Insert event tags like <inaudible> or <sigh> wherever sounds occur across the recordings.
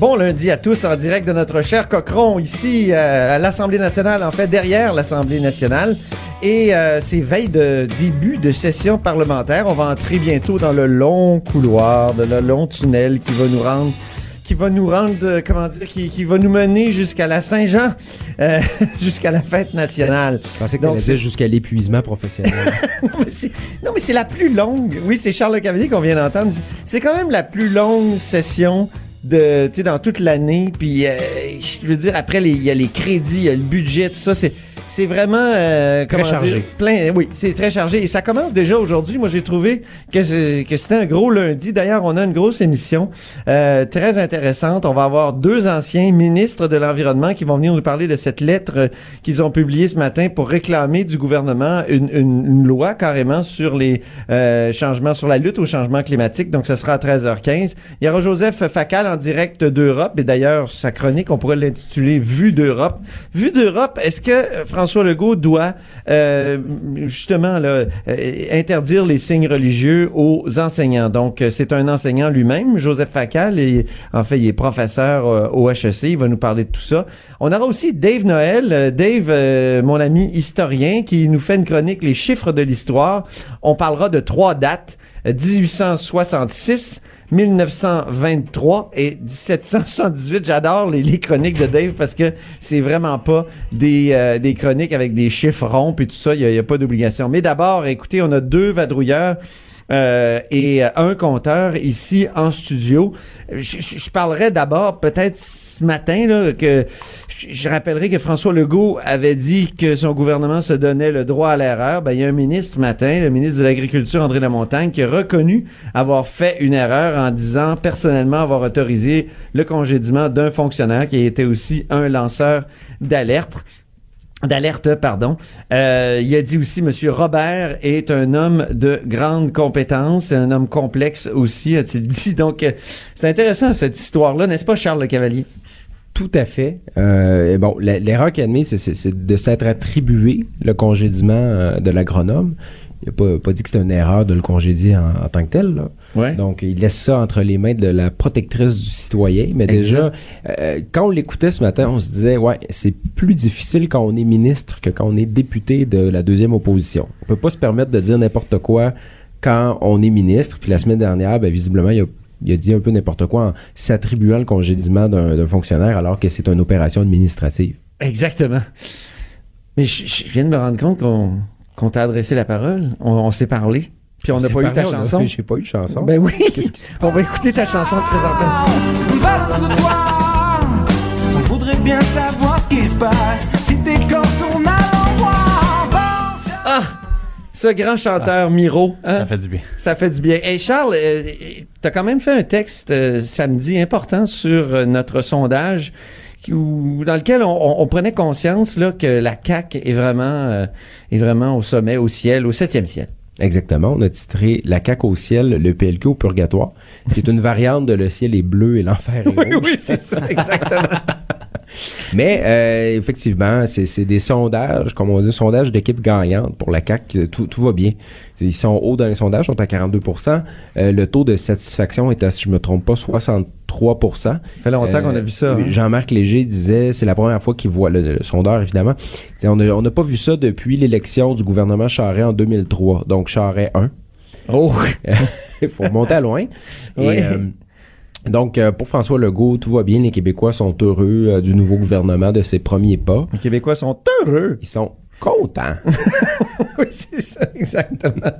Bon lundi à tous en direct de notre cher Cochron ici euh, à l'Assemblée nationale, en fait derrière l'Assemblée nationale. Et euh, c'est veille de début de session parlementaire. On va entrer bientôt dans le long couloir, de le long tunnel qui va nous rendre qui va nous rendre, euh, comment dire, qui, qui va nous mener jusqu'à la Saint-Jean, euh, <laughs> jusqu'à la fête nationale. Je pensais que Donc, c'est- jusqu'à l'épuisement professionnel. <laughs> non, mais c'est- non, mais c'est la plus longue. Oui, c'est Charles Le Cavalier qu'on vient d'entendre. C'est quand même la plus longue session de, dans toute l'année. Puis, euh, je veux dire, après, il y a les crédits, il y a le budget, tout ça. C'est, c'est vraiment, euh, comment chargé. dire, plein. Oui, c'est très chargé. Et ça commence déjà aujourd'hui. Moi, j'ai trouvé que, c'était un gros lundi. D'ailleurs, on a une grosse émission euh, très intéressante. On va avoir deux anciens ministres de l'Environnement qui vont venir nous parler de cette lettre euh, qu'ils ont publiée ce matin pour réclamer du gouvernement une, une- une loi carrément sur les euh, changements, sur la lutte au changement climatique. Donc, ce sera à 13h15. Il y aura Joseph Facal en direct d'Europe. Et d'ailleurs, sa chronique, on pourrait l'intituler Vue d'Europe. Vue d'Europe, est-ce que euh, François Legault doit euh, justement euh, interdire les signes religieux aux enseignants? Donc, euh, c'est un enseignant lui-même, Joseph Facal, et en fait, il est professeur au HEC. Il va nous parler de tout ça. On aura aussi Dave Noël. Dave, mon ami historien, qui nous fait une chronique Les chiffres de l'histoire. On parlera de trois dates. euh, 1866, 1923 et 1778. J'adore les, chroniques de Dave parce que c'est vraiment pas des, euh, des chroniques avec des chiffres ronds et tout ça. Il n'y a pas d'obligation. Mais d'abord, écoutez, on a deux vadrouilleurs. Euh, et euh, un compteur ici en studio. Je, parlerai d'abord peut-être ce matin là, que je rappellerai que François Legault avait dit que son gouvernement se donnait le droit à l'erreur. Ben, il y a un ministre ce matin, le ministre de l'Agriculture André Lamontagne, qui a reconnu avoir fait une erreur en disant personnellement avoir autorisé le congédiement d'un fonctionnaire qui était aussi un lanceur d'alerte d'alerte, pardon. Euh, il a dit aussi, Monsieur Robert est un homme de grande compétence, un homme complexe aussi, a-t-il dit. <laughs> Donc, euh, c'est intéressant cette histoire-là, n'est-ce pas, Charles Le Cavalier? Tout à fait. Euh, bon, l'erreur qu'il a admise, c'est- de s'être attribué le congédiement de l'agronome. Il n'a pas, pas dit que c'était une erreur de le congédier en, en tant que tel. là. Ouais. Donc, il laisse ça entre les mains de la protectrice du citoyen. Mais déjà, euh, quand on l'écoutait ce matin, on se disait, ouais, c'est plus difficile quand on est ministre que quand on est député de la deuxième opposition. On peut pas se permettre de dire n'importe quoi quand on est ministre. Puis la semaine dernière, ben, visiblement, il a, il a dit un peu n'importe quoi en s'attribuant le congédiement d'un fonctionnaire alors que c'est une opération administrative. Exactement. Mais je, je viens de me rendre compte qu'on qu'on t'a adressé la parole. On, on s'est parlé. Puis on n'a pas eu ta a- chanson. <laughs> J'ai pas eu de chanson. Ben oui. Qu'est-ce qui- On va écouter ta chanson de présentation. Parle de toi. On voudrait bien savoir ce qui se passe. Si t'es. Ah! Ce grand chanteur Miro. hein? Ça fait du bien. Ça fait du bien. Hey Charles, euh, t'as quand même fait un texte euh, samedi important sur euh, notre sondage qui- où- dans lequel on, on- on prenait conscience là, que la CAQ est vraiment, euh, est vraiment au sommet, au ciel, au septième ciel. Exactement. On a titré La caque au ciel, le PLQ au purgatoire, qui est une variante de Le ciel est bleu et l'enfer est rouge. c'est ça, exactement. <laughs> Mais euh, effectivement, c'est des sondages, comme on dit, sondages d'équipe gagnante pour la CAQ. Tout, tout va bien. Ils sont hauts dans les sondages, sont à 42% Euh, Le taux de satisfaction est à, si je me trompe pas, 63% Ça fait longtemps qu'on a vu ça. hein? Jean-Marc Léger disait, c'est la première fois qu'il voit le, le sondeur, évidemment. T'sais, On n'a pas vu ça depuis l'élection du gouvernement Charest en 2003. Donc, Charest 1. Oh! <laughs> Il faut monter à loin. Et, Oui. Donc, euh, pour François Legault, tout va bien. Les Québécois sont heureux euh, du nouveau gouvernement, de ses premiers pas. Les Québécois sont heureux. Ils sont contents. <laughs> oui, c'est ça, exactement.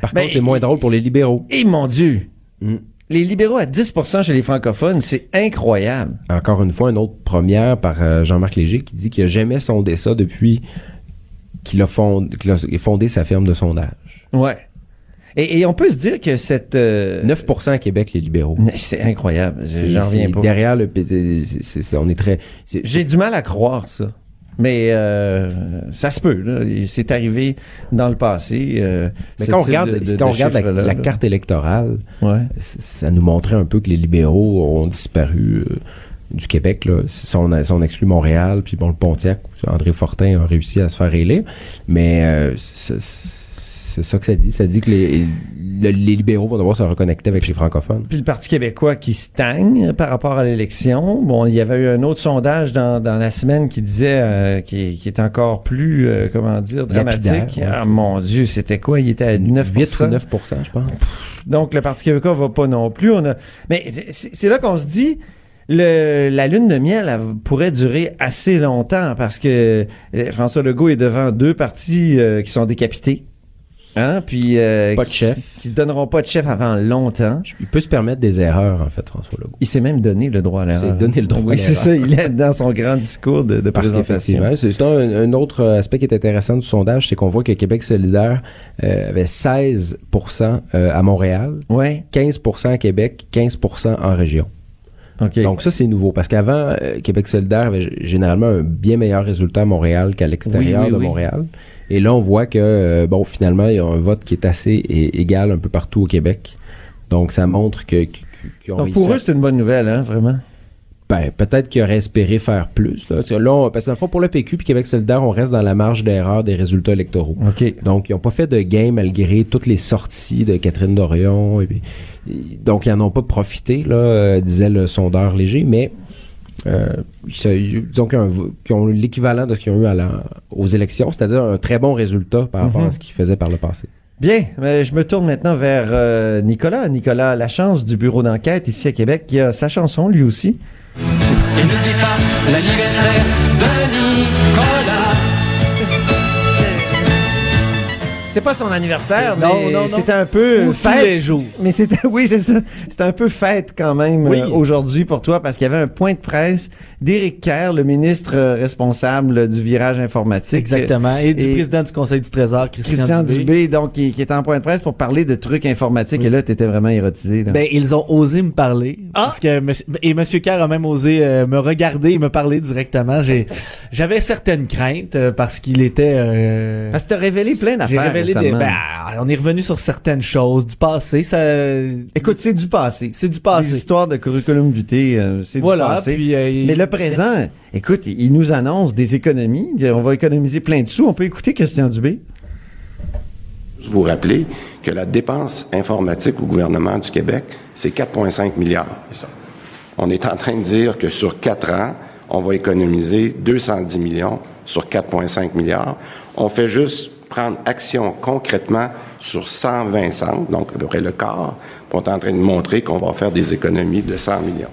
Par Ben, contre, c'est moins drôle pour les libéraux. Et mon Dieu! Mm. Les libéraux à 10% chez les francophones, c'est incroyable. Encore une fois, une autre première par euh, Jean-Marc Léger qui dit qu'il n'a jamais sondé ça depuis qu'il a, fond- a fondé sa firme de sondage. Ouais. Et, et on peut se dire que cette... euh, 9% à Québec, les libéraux. C'est incroyable. J'en reviens pas. Derrière le... c'est- c'est- c'est- on est très... J'ai du mal à croire ça. Mais euh, ça se peut. Là. C'est arrivé dans le passé. euh, Mais quand on regarde, de- de- quand on de regarde la, carte électorale, Ouais. ça nous montrait un peu que les libéraux ont disparu euh, du Québec. Là. Si, on si on exclut Montréal, puis bon, le Pontiac, André Fortin a réussi à se faire élire. Mais euh, c'est ça que ça dit. Ça dit que les, le- les libéraux vont devoir se reconnecter avec les francophones. Puis le Parti québécois qui stagne par rapport à l'élection. Bon, il y avait eu un autre sondage dans, dans la semaine qui disait, euh, qui, qui est encore plus, euh, comment dire, dramatique. Ouais. Ah mon Dieu, c'était quoi? Il était à 9 8 ou 9 je pense. Donc le Parti québécois va pas non plus. On a... Mais c'est là qu'on se dit. Le, la lune de miel elle pourrait durer assez longtemps parce que euh, François Legault est devant deux partis euh, qui sont décapités. Hein? Puis euh, Pas de chef. qui se donneront pas de chef avant longtemps. Il peut se permettre des erreurs, en fait, François Legault. Il s'est même donné le droit à l'erreur. s'est donné le droit à Oui, c'est ça. Il est dans son grand discours de, de Parce présentation. c'est c'est un, un autre aspect qui est intéressant du sondage, c'est qu'on voit que Québec solidaire euh, avait 16% euh, à Montréal, Ouais. 15% à Québec, 15% en région. OK. Donc ça, c'est nouveau. Parce qu'avant, euh, Québec solidaire avait généralement un bien meilleur résultat à Montréal qu'à l'extérieur Oui, oui, de oui. Montréal. Et là, on voit que, euh, bon, finalement, il y a un vote qui est assez égal un peu partout au Québec. Donc ça montre que... que- ont Donc, pour eux, c'est une bonne nouvelle, hein, vraiment? Ben, peut-être qu'ils auraient espéré faire plus. Là. Parce que là, on- parce que dans le fond, pour le PQ puis Québec solidaire, on reste dans la marge d'erreur des résultats électoraux. Donc, ils n'ont pas fait de gain malgré toutes les sorties de Catherine Dorion. Et puis, et- donc, ils n'en ont pas profité, là, euh, disait le sondeur léger, mais euh, disons qu'ils ont, l'équivalent de ce qu'ils ont eu à la- aux élections, c'est-à-dire un très bon résultat par rapport à ce qu'ils faisaient par le passé. Bien, mais je me tourne maintenant vers euh, Nicolas. Nicolas Lachance du bureau d'enquête ici à Québec, qui a sa chanson lui aussi. Et n'oublie pas l'anniversaire de C'est pas son anniversaire, mais c'était un peu Ou tous fête. les jours. Mais c'était, <laughs> oui, c'est ça. C'était un peu fête quand même Oui. euh, aujourd'hui pour toi parce qu'il y avait un point de presse d'Éric Kerr, le ministre euh, responsable du virage informatique. Exactement. Et du président du Conseil du Trésor, Christian, Christian Dubé. Dubé, donc, qui, qui était en point de presse pour parler de trucs informatiques. Oui. Et là, t'étais vraiment érotisé. Là. Ben, ils ont osé me parler. Ah! Parce que et Monsieur Kerr a même osé euh, me regarder et me parler directement. J'ai, j'avais certaines craintes parce qu'il était. euh, parce que t'as révélé plein d'affaires des. Ben, on est revenu sur certaines choses du passé. Ça, Écoute, c'est du passé. c'est du Les passé. histoires de curriculum vitae, euh, c'est Voilà. du passé. Puis, euh, Mais le présent, écoute, il nous annonce des économies. On va économiser plein de sous. On peut écouter Christian Dubé. Vous rappelez que la dépense informatique au gouvernement du Québec, c'est 4,5 milliards. On est en train de dire que sur quatre ans, on va économiser 210 millions sur 4,5 milliards. On fait juste prendre action concrètement sur 120 centres, donc à peu près le quart. On est en train de montrer qu'on va faire des économies de 100 millions.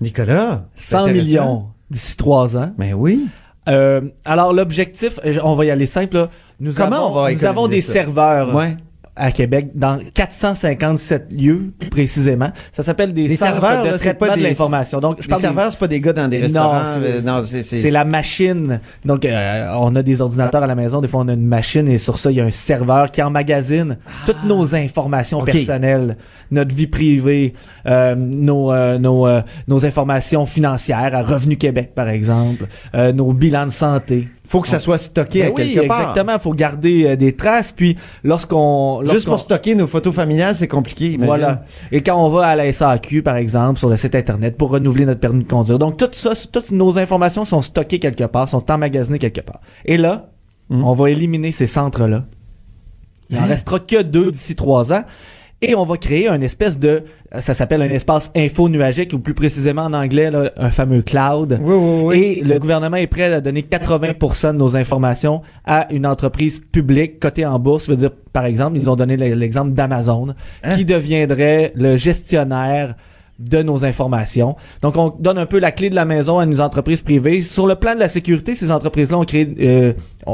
Nicolas. c'est 100 intéressant. millions d'ici trois ans. Ben oui. Euh, alors l'objectif, euh, on va y aller simple. là. Nous Comment avons, on va nous avons des ça? serveurs Ouais. À Québec dans 457 lieux précisément. Ça s'appelle des Les centres serveurs, de là, traitement pas de des- l'information. Donc je Les parle des- serveurs, c'est pas des gars dans des restaurants. euh, non, c'est, la machine. Donc, euh, on a des ordinateurs à la maison. Des fois, on a une machine et sur ça, il y a un serveur qui emmagasine toutes nos informations personnelles, notre vie privée, euh, nos, euh, nos, nos informations financières à Revenu Québec, par exemple, nos bilans de santé. Faut que ça soit stocké Ben à oui, quelque part. exactement. Il faut garder euh, des traces. Puis, lorsqu'on... Juste lorsqu'on- pour stocker nos photos familiales, c'est compliqué. imagine. voilà. Et quand on va à la SAQ, par exemple, sur le site Internet pour renouveler notre permis de conduire. Donc, tout ça, toutes nos informations sont stockées quelque part, sont emmagasinées quelque part. Et là, Mhm. on va éliminer ces centres-là. Il en restera que deux d'ici trois ans. Et on va créer un espèce de, ça s'appelle un espace info nuagique, ou plus précisément en anglais, là, un fameux cloud. Oui, oui, oui. Et le gouvernement est prêt à donner 80% de nos informations à une entreprise publique cotée en bourse. Ça veut dire, par exemple, ils ont donné l'exemple d'Amazon, Hein? qui deviendrait le gestionnaire de nos informations. Donc, on donne un peu la clé de la maison à une entreprise privée. Sur le plan de la sécurité, ces entreprises-là ont créé, euh,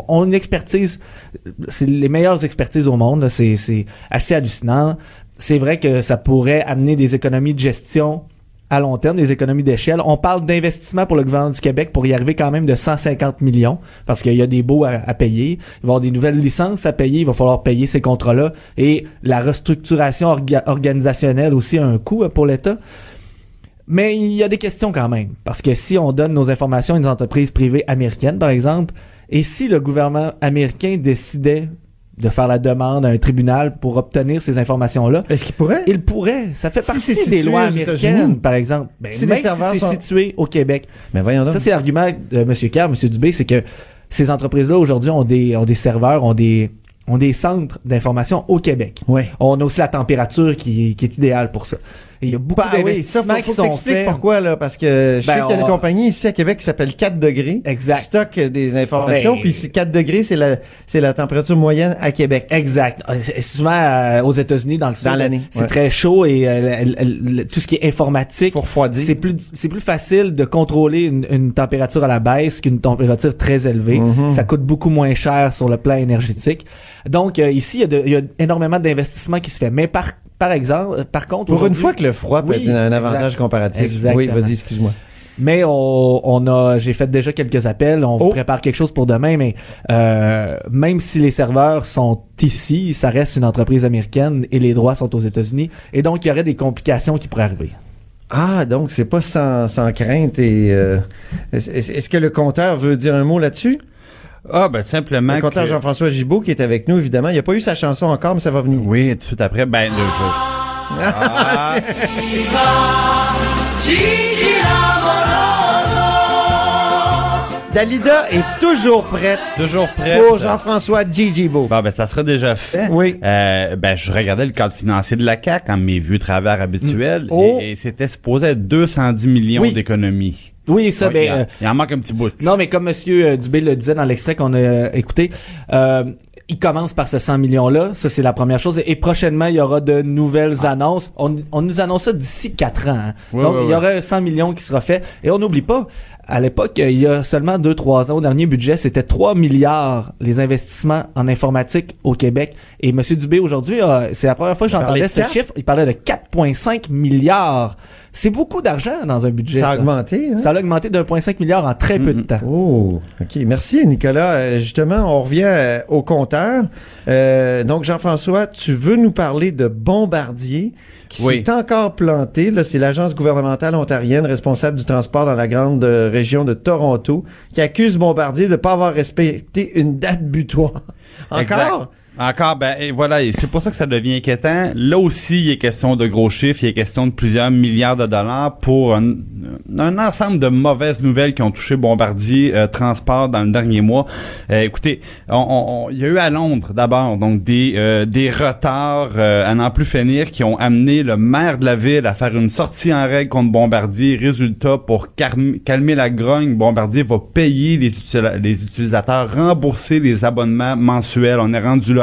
une expertise, c'est les meilleures expertises au monde. c'est assez hallucinant. C'est vrai que ça pourrait amener des économies de gestion à long terme, des économies d'échelle. On parle d'investissement pour le gouvernement du Québec pour y arriver quand même de 150 millions parce qu'il y a des baux à, payer. Il va y avoir des nouvelles licences à payer. Il va falloir payer ces contrats-là. Et la restructuration orga- organisationnelle aussi a un coût euh, pour l'État. Mais il y a des questions quand même. Parce que si on donne nos informations à une entreprise privée américaine, par exemple, et si le gouvernement américain décidait de faire la demande à un tribunal pour obtenir ces informations-là, Est-ce qu'il pourrait? il pourrait. Ça fait partie des lois américaines, par exemple. Ben, Si même si c'est sont- situé au Québec. Mais voyons donc. Ça, c'est l'argument de M. Kerr, M. Dubé, c'est que ces entreprises-là, aujourd'hui, ont des, ont des serveurs, ont des, ont des centres d'information au Québec. Ouais. On a aussi la température qui, qui est idéale pour ça. Il y a beaucoup Bah oui, d'investissements faut, qui sont faits. pourquoi, là, parce que je Ben, sais qu'il y a une on- compagnie ici à Québec qui s'appelle 4 degrés. Exact. Qui stocke des informations, Ben- puis c'est 4 degrés, c'est la, c'est la température moyenne à Québec. Exact. C'est- Souvent euh, aux États-Unis, dans le sud, c'est ouais. très chaud et euh, le- le- tout ce qui est informatique, c'est plus c'est plus facile de contrôler une, une température à la baisse qu'une température très élevée. Mhm. Ça coûte beaucoup moins cher sur le plan énergétique. Donc euh, ici, il y, a de- il y a énormément d'investissements qui se fait. Mais par par exemple, euh, par contre, Pour une fois que le froid peut Oui, être un exact. avantage comparatif. Exactement. Oui, vas-y, excuse-moi. Mais on, on a, j'ai fait déjà quelques appels. On vous Oh. prépare quelque chose pour demain, mais euh, même si les serveurs sont ici, ça reste une entreprise américaine et les droits sont aux États-Unis. Et donc, il y aurait des complications qui pourraient arriver. Ah, donc c'est pas sans, sans crainte et euh, est-ce que le compteur veut dire un mot là-dessus? Ah, ben simplement. Le compteur que- Jean-François Gibault qui est avec nous, évidemment. Il a pas eu sa chanson encore, mais ça va venir. Oui, tout de suite après, ben, le, je- Ah, <laughs> Dalida est toujours prête toujours prêt. pour Jean-François Gigi Beau. Bon, ben, ça sera déjà fait. Oui. Euh, ben, je regardais le cadre financier de la CAQ en mes vieux travers habituels Oh. et, et c'était supposé être 210 millions Oui. d'économies. Oui, ça, Ouais, ben, il, en- euh, il en manque un petit bout. non, mais comme Monsieur euh, Dubé le disait dans l'extrait qu'on a euh, écouté, euh, il commence par ce 100 millions-là. Ça, c'est la première chose. Et prochainement, il y aura de nouvelles annonces. On, on nous annonce ça d'ici quatre ans. hein. Ouais, Donc, ouais, il y aura un 100 millions qui sera fait. Et on n'oublie pas, à l'époque, il y a seulement 2-3 ans, au dernier budget, c'était 3 milliards les investissements en informatique au Québec. Et M. Dubé, aujourd'hui, c'est la première fois que j'entendais de ce chiffre. Il parlait de 4,5 milliards. C'est beaucoup d'argent dans un budget. Ça a ça. augmenté, hein? Ça a augmenté d'1,5 milliard en très peu de temps. Oh, OK. Merci, Nicolas. Euh, justement, on revient euh, au Euh, donc, Jean-François, tu veux nous parler de Bombardier qui Oui. s'est encore planté. Là, c'est l'agence gouvernementale ontarienne responsable du transport dans la grande euh, région de Toronto qui accuse Bombardier de ne pas avoir respecté une date butoir. <laughs> Encore? Exact. Encore, ben et voilà, et c'est pour ça que ça devient inquiétant. Là aussi, il est question de gros chiffres, il est question de plusieurs milliards de dollars pour un, ensemble de mauvaises nouvelles qui ont touché Bombardier euh, Transport dans le dernier mois. Euh, écoutez, on- il y a eu à Londres d'abord donc des euh, des retards à n'en plus finir qui ont amené le maire de la ville à faire une sortie en règle contre Bombardier. Résultat, pour calmer, la grogne, Bombardier va payer les utilisateurs, rembourser les abonnements mensuels. On est rendu là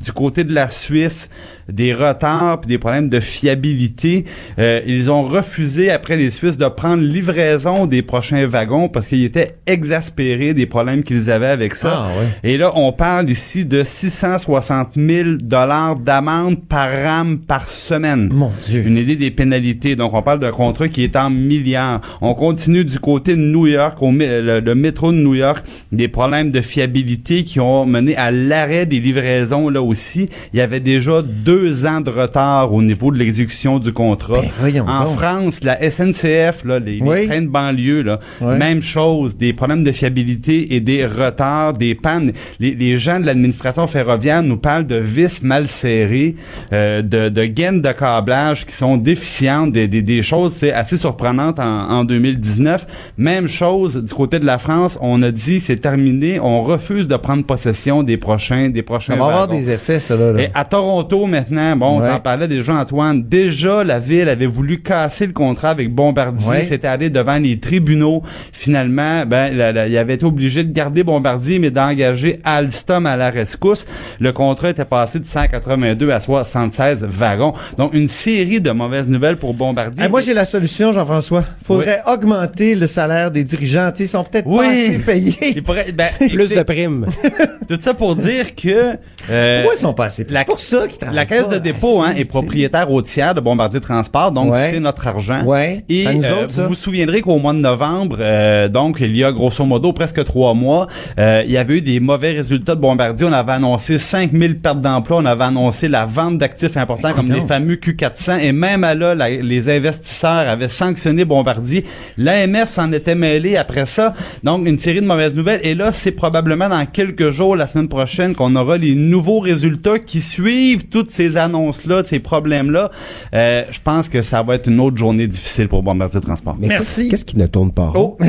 Du côté de la Suisse, des retards puis des problèmes de fiabilité. Euh, ils ont refusé après les Suisses de prendre livraison des prochains wagons parce qu'ils étaient exaspérés des problèmes qu'ils avaient avec ça. Ah, ouais. Et là, on parle ici de 660 000 dollars d'amende par rame par semaine. Mon Dieu. Une idée des pénalités. Donc, on parle d'un contrat qui est en milliards. On continue du côté de New York, au le, le métro de New York, des problèmes de fiabilité qui ont mené à l'arrêt des livraisons là aussi. Il y avait déjà deux ans de retard au niveau de l'exécution du contrat. Ben, en donc. France, la SNCF, là, les, trains de banlieue, là, même chose, des problèmes de fiabilité et des retards, des pannes. Les, les gens de l'administration ferroviaire nous parlent de vis mal serrées, euh, de, de gaines de câblage qui sont déficientes, des, des, des choses c'est assez surprenantes en, en 2019. Même chose du côté de la France, on a dit c'est terminé, on refuse de prendre possession des prochains des prochains Ça va avoir des effets, là. Et à Toronto maintenant, bon, Ouais. on en parlait déjà Antoine, déjà la ville avait voulu casser le contrat avec Bombardier, Ouais. c'était allé devant les tribunaux. Finalement, ben la- la- il avait été obligé de garder Bombardier mais d'engager Alstom à la rescousse. Le contrat était passé de 182 à 76 wagons. Donc une série de mauvaises nouvelles pour Bombardier. Eh, moi, j'ai la solution, Jean-François. Faudrait augmenter le salaire des dirigeants. Ils sont peut-être Oui. pas assez payés. Il pourrait- ben, Plus de primes. <laughs> tout ça pour dire que euh, Pourquoi ils sont pas assez payés? la- C'est pour ça qu'ils La travaillent Caisse de dépôt hein, assez, est propriétaire au tiers de Bombardier Transport, donc Ouais. c'est notre argent. Ouais. Et nous euh, autres, ça? vous vous souviendrez qu'au mois de novembre, euh, donc il y a grosso modo presque trois mois, euh, il y avait eu des mauvais résultats de Bombardier. On avait annoncé 5000 pertes d'emplois, on avait annoncé la vente d'actifs importants comme les donc. fameux Q400 et même à là, la- les investisseurs avaient sanctionné Bombardier. L'AMF s'en était mêlé après ça. Donc une série de mauvaises nouvelles. Et là, c'est probablement dans quelques jours, la semaine prochaine, qu'on aura les nouveaux résultats qui suivent toutes ces annonces-là, de ces problèmes-là. Euh, je pense que ça va être une autre journée difficile pour Bombardier Transport. Mais Merci. qu'est-ce- qui ne tourne pas? Rond? Oh.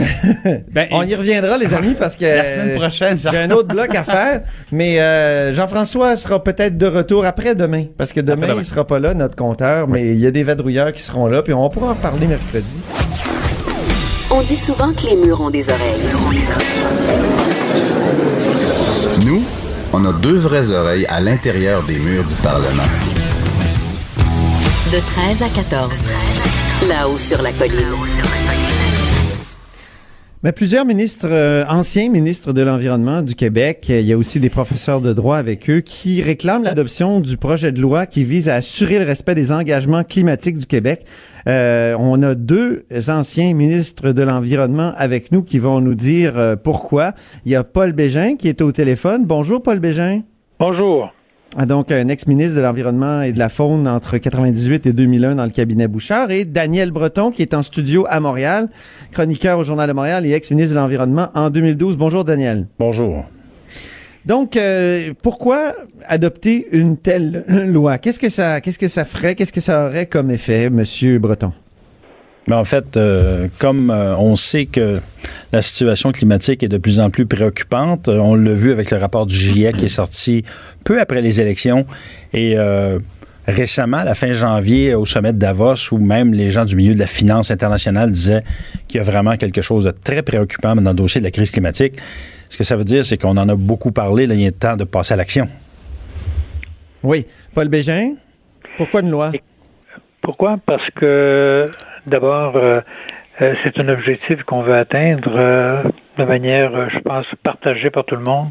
<laughs> ben, On y reviendra, les amis, parce que <laughs> la semaine prochaine, j'ai un autre bloc à faire. Mais euh, Jean-François sera peut-être de retour après demain, parce que demain, Après-demain. il sera pas là, notre compteur, mais il y a des vadrouilleurs qui seront là, puis on pourra en parler mercredi. On dit souvent que les murs ont des oreilles. On a deux vraies oreilles à l'intérieur des murs du Parlement. De 13 à 14. Là-haut sur la colline. Mais plusieurs ministres, euh, anciens ministres de l'Environnement du Québec, euh, il y a aussi des professeurs de droit avec eux, qui réclament l'adoption du projet de loi qui vise à assurer le respect des engagements climatiques du Québec. Euh, on a deux anciens ministres de l'Environnement avec nous qui vont nous dire pourquoi. Il y a Paul Bégin qui est au téléphone. Bonjour Paul Bégin. Bonjour. Ah, donc un ex-ministre de l'Environnement et de la Faune entre 98 et 2001 dans le cabinet Bouchard, et Daniel Breton, qui est en studio à Montréal, chroniqueur au Journal de Montréal et ex-ministre de l'Environnement en 2012. Bonjour, Daniel. Bonjour. Donc, euh, pourquoi adopter une telle loi? Qu'est-ce que ça, qu'est-ce que ça ferait? Qu'est-ce que ça aurait comme effet, Monsieur Breton? Mais en fait, euh, comme euh, on sait que la situation climatique est de plus en plus préoccupante, euh, on l'a vu avec le rapport du GIEC qui est sorti peu après les élections et euh, récemment, à la fin janvier, au sommet de Davos, où même les gens du milieu de la finance internationale disaient qu'il y a vraiment quelque chose de très préoccupant dans le dossier de la crise climatique. Ce que ça veut dire, c'est qu'on en a beaucoup parlé, là, il est temps de passer à l'action. Oui. Paul Bégin, pourquoi une loi? Pourquoi? Parce que d'abord, euh, euh, c'est un objectif qu'on veut atteindre euh, de manière, euh, je pense, partagée par tout le monde.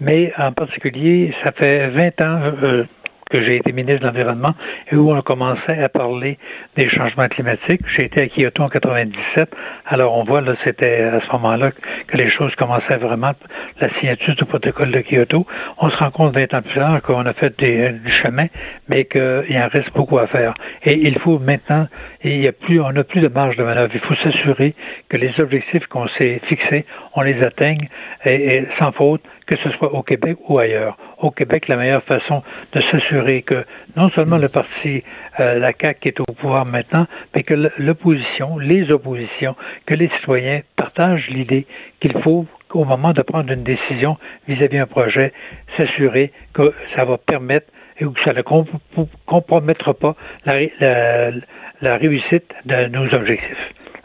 Mais en particulier, ça fait 20 ans euh, que j'ai été ministre de l'Environnement et où on commençait à parler des changements climatiques. J'ai été à Kyoto en 97. Alors on voit là, c'était à ce moment-là que les choses commençaient vraiment. La signature du protocole de Kyoto. On se rend compte 20 ans plus tard qu'on a fait du chemin, mais qu'il en reste beaucoup à faire. Et il faut maintenant, il y a plus, on n'a plus de marge de manœuvre. Il faut s'assurer que les objectifs qu'on s'est fixés, on les atteigne et, et sans faute, que ce soit au Québec ou ailleurs. Au Québec, la meilleure façon de s'assurer que non seulement le parti, euh, la CAQ qui est au pouvoir maintenant, mais que l'opposition, les oppositions, que les citoyens partagent l'idée qu'il faut au moment de prendre une décision vis-à-vis d'un projet, s'assurer que ça va permettre et que ça ne compromettra pas la, la, la réussite de nos objectifs.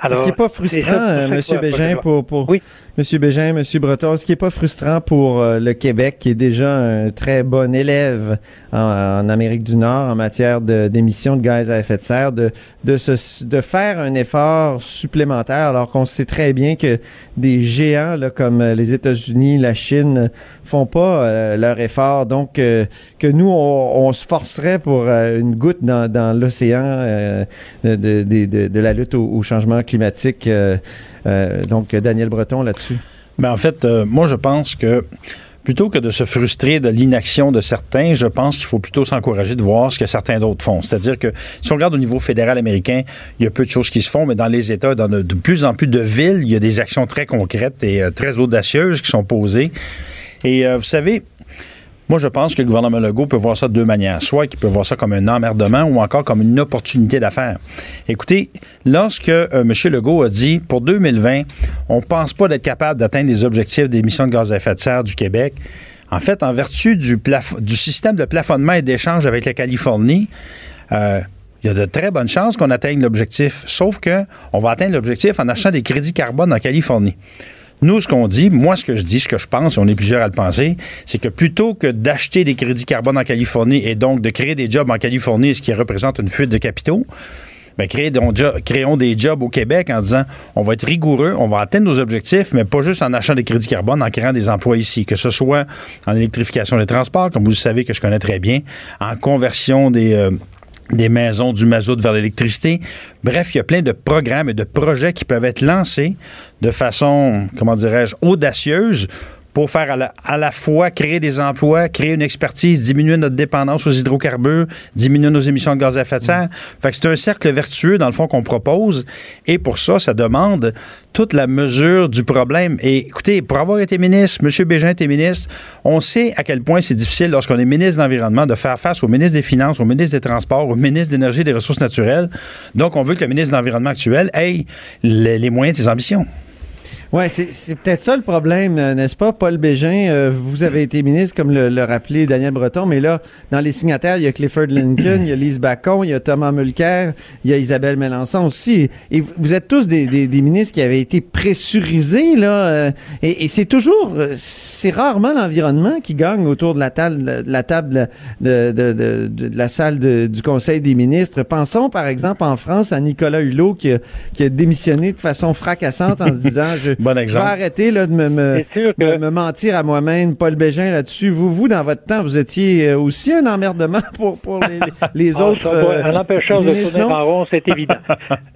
Est-ce qui n'est pas frustrant, euh, Monsieur Bégin, pour, pour oui. Monsieur Bégin, Monsieur Breton, est-ce qui n'est pas frustrant pour euh, le Québec, qui est déjà un très bon élève en, Amérique du Nord en matière d'émissions de, gaz à effet de serre, de, se, de faire un effort supplémentaire, alors qu'on sait très bien que des géants comme euh, les États-Unis, la Chine, font pas euh, leur effort. Donc, que nous, on, se forcerait pour une goutte dans, l'océan de, de, de, la lutte au changement climatique. Euh, donc, Daniel Breton là-dessus. Mais en fait, euh, moi, je pense que plutôt que de se frustrer de l'inaction de certains, je pense qu'il faut plutôt s'encourager de voir ce que certains d'autres font. C'est-à-dire que si on regarde au niveau fédéral américain, il y a peu de choses qui se font, mais dans les États, dans de, plus en plus de villes, il y a des actions très concrètes et euh, très audacieuses qui sont posées. Et vous savez, moi, je pense que le gouvernement Legault peut voir ça de deux manières. Soit qu'il peut voir ça comme un emmerdement ou encore comme une opportunité d'affaires. Écoutez, lorsque euh, M. Legault a dit pour 2020, on ne pense pas d'être capable d'atteindre les objectifs d'émissions de gaz à effet de serre du Québec, en fait, en vertu du, système de plafonnement et d'échange avec la Californie, euh, il y a de très bonnes chances qu'on atteigne l'objectif. Sauf que on va atteindre l'objectif en achetant des crédits carbone en Californie. Nous, ce qu'on dit, moi, ce que je dis, ce que je pense, on est plusieurs à le penser, c'est que plutôt que d'acheter des crédits carbone en Californie et donc de créer des jobs en Californie, ce qui représente une fuite de capitaux, jo- créons des jobs au Québec en disant on va être rigoureux, on va atteindre nos objectifs, mais pas juste en achetant des crédits carbone, en créant des emplois ici, que ce soit en électrification des transports, comme vous le savez que je connais très bien, en conversion des euh, des maisons du mazout vers l'électricité. Bref, il y a plein de programmes et de projets qui peuvent être lancés de façon, comment dirais-je, audacieuse pour faire à la, fois créer des emplois, créer une expertise, diminuer notre dépendance aux hydrocarbures, diminuer nos émissions de gaz à effet de serre. C'est un cercle vertueux, dans le fond, qu'on propose. Et pour ça, ça demande toute la mesure du problème. Et écoutez, pour avoir été ministre, M. Bégin était ministre, on sait à quel point c'est difficile lorsqu'on est ministre de l'Environnement de faire face au ministre des Finances, au ministre des Transports, au ministre de l'Énergie et des Ressources naturelles. Donc, on veut que le ministre de l'Environnement actuel ait les, les moyens de ses ambitions. Ouais, c'est peut-être ça le problème, euh, n'est-ce pas, Paul Bégin? euh, vous avez été ministre, comme le, le rappelait Daniel Breton, mais là, dans les signataires, il y a Clifford Lincoln, il y a Lise Bacon, il y a Thomas Mulcair, il y a Isabelle Mélenchon aussi. Et vous- êtes tous des, des- des ministres qui avaient été pressurisés, là. euh, et et c'est toujours, euh, c'est rarement l'environnement qui gagne autour de la table, de la table de, de, de- la salle du Conseil des ministres. Pensons, par exemple, en France, à Nicolas Hulot qui a, qui a démissionné de façon fracassante en se disant, je, Bon je exemple. vais arrêter là, de me, me, que- me mentir à moi-même, Paul Bégin, là-dessus. Vous, vous, dans votre temps, vous étiez euh, aussi un emmerdement <laughs> pour, pour les, les Ah, autres. euh, un empêcheur de tourner en rond, c'est évident. <laughs>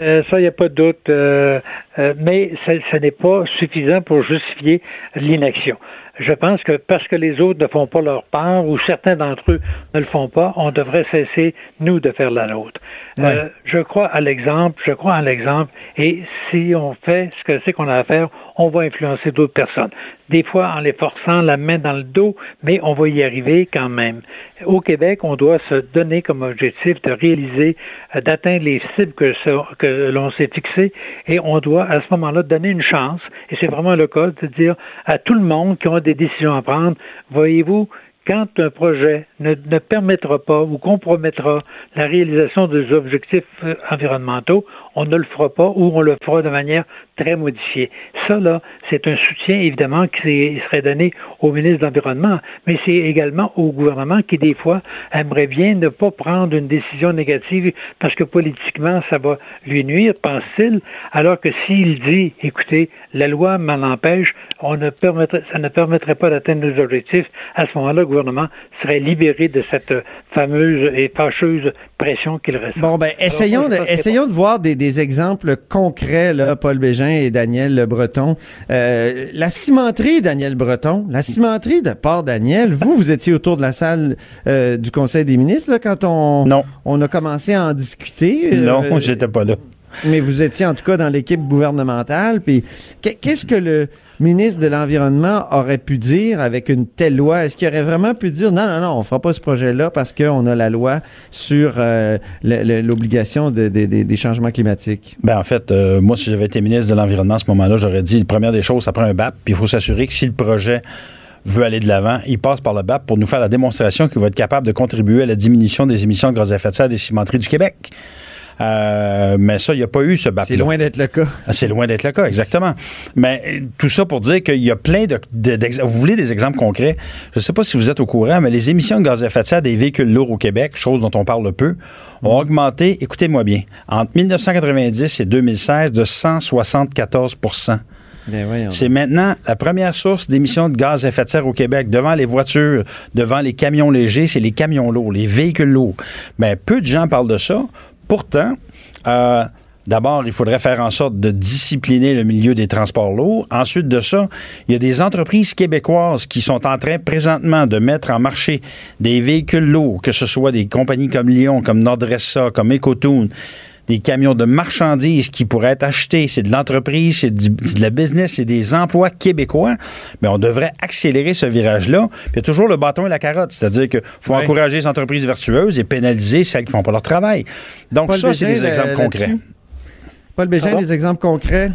Euh, ça, il n'y a pas de doute. euh, euh, mais ça- ce n'est pas suffisant pour justifier l'inaction. Je pense que parce que les autres ne font pas leur part ou certains d'entre eux ne le font pas, on devrait cesser, nous, de faire la nôtre. Euh, je crois à l'exemple, je crois à l'exemple, et si on fait ce que c'est qu'on a à faire, on va influencer d'autres personnes. Des fois en les forçant la main dans le dos, mais on va y arriver quand même. Au Québec, on doit se donner comme objectif de réaliser, euh, d'atteindre les cibles que, l'on s'est fixées, et on doit à ce moment-là donner une chance, et c'est vraiment le cas de dire à tout le monde qui ont des décisions à prendre, voyez-vous, quand un projet ne, ne permettra pas ou compromettra la réalisation des objectifs euh, environnementaux, on ne le fera pas ou on le fera de manière très modifiée. Ça, là, c'est un soutien, évidemment, qui serait donné au ministre de l'Environnement, mais c'est également au gouvernement qui, des fois, aimerait bien ne pas prendre une décision négative parce que politiquement, ça va lui nuire, pense-t-il, alors que s'il dit, écoutez, la loi m'en empêche, on ne permettrait, ça ne permettrait pas d'atteindre nos objectifs, à ce moment-là, le gouvernement serait libéré de cette fameuse et fâcheuse pression qu'il ressent. Bon, ben, de, essayons de voir des, des exemples concrets, là, Paul Bégin et Daniel Breton. Euh, la cimenterie, Daniel Breton, la cimenterie de Port Daniel, vous, vous étiez autour de la salle euh, du Conseil des ministres là, quand on, Non. on a commencé à en discuter. euh, Non, <laughs> j'étais pas là. Mais vous étiez en tout cas dans l'équipe gouvernementale. Puis qu'est- qu'est-ce que le ministre de l'Environnement aurait pu dire avec une telle loi? Est-ce qu'il aurait vraiment pu dire non, non, non, on fera pas ce projet-là parce qu'on a la loi sur euh, l'obligation de- de- de- des changements climatiques? Ben en fait, euh, moi, si j'avais été ministre de l'Environnement à ce moment-là, j'aurais dit, première des choses, ça prend un BAP, puis il faut s'assurer que si le projet veut aller de l'avant, il passe par le BAP pour nous faire la démonstration qu'il va être capable de contribuer à la diminution des émissions de gaz à effet de serre des cimenteries du Québec. Euh, mais ça, il n'y a pas eu ce BAP-là. C'est loin d'être le cas. Ah, C'est loin d'être le cas, exactement. Mais euh, tout ça pour dire qu'il y a plein de, Vous voulez des exemples concrets? Je ne sais pas si vous êtes au courant, mais les émissions de gaz à effet de serre des véhicules lourds au Québec, chose dont on parle peu, ont augmenté, écoutez-moi bien, entre 1990 et 2016 de 174 Ben voyons. c'est maintenant la première source d'émissions de gaz à effet de serre au Québec. Devant les voitures, devant les camions légers, c'est les camions lourds, les véhicules lourds. Mais peu de gens parlent de ça. Pourtant, euh, D'abord, il faudrait faire en sorte de discipliner le milieu des transports lourds. Ensuite de ça, il y a des entreprises québécoises qui sont en train présentement de mettre en marché des véhicules lourds, que ce soit des compagnies comme Lyon, comme Nordressa, comme Ecotoon, des camions de marchandises qui pourraient être achetés. C'est de l'entreprise, c'est de la business, c'est des emplois québécois. Mais on devrait accélérer ce virage-là. Il y a toujours le bâton et la carotte. C'est-à-dire qu'il faut encourager les entreprises vertueuses et pénaliser celles qui font pas leur travail. Donc Paul ça, c'est Bégin, des exemples concrets. Paul Bégin, des exemples concrets?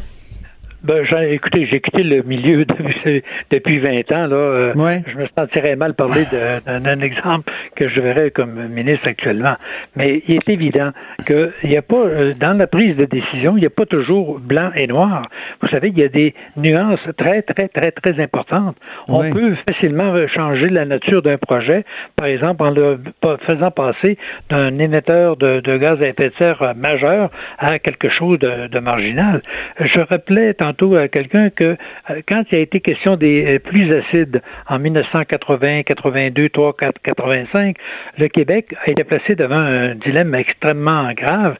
Ben, j'ai- écoutez, j'ai quitté le milieu <laughs> depuis, depuis 20 ans. Là, Euh, Ouais. Je me sentirais mal parler d'un exemple que je verrais comme ministre actuellement. Mais il est évident qu'il n'y a pas, euh, dans la prise de décision, il n'y a pas toujours blanc et noir. Vous savez, il y a des nuances très, très, très, très importantes. On Ouais. peut facilement changer la nature d'un projet, par exemple en le faisant passer d'un émetteur de, de gaz à effet de serre euh, majeur à quelque chose de, de marginal. Je rappelais tantôt à quelqu'un que euh, quand il a été question des euh, pluies acides en 1980, 82, 3, 4, 85, le Québec a été placé devant un dilemme extrêmement grave.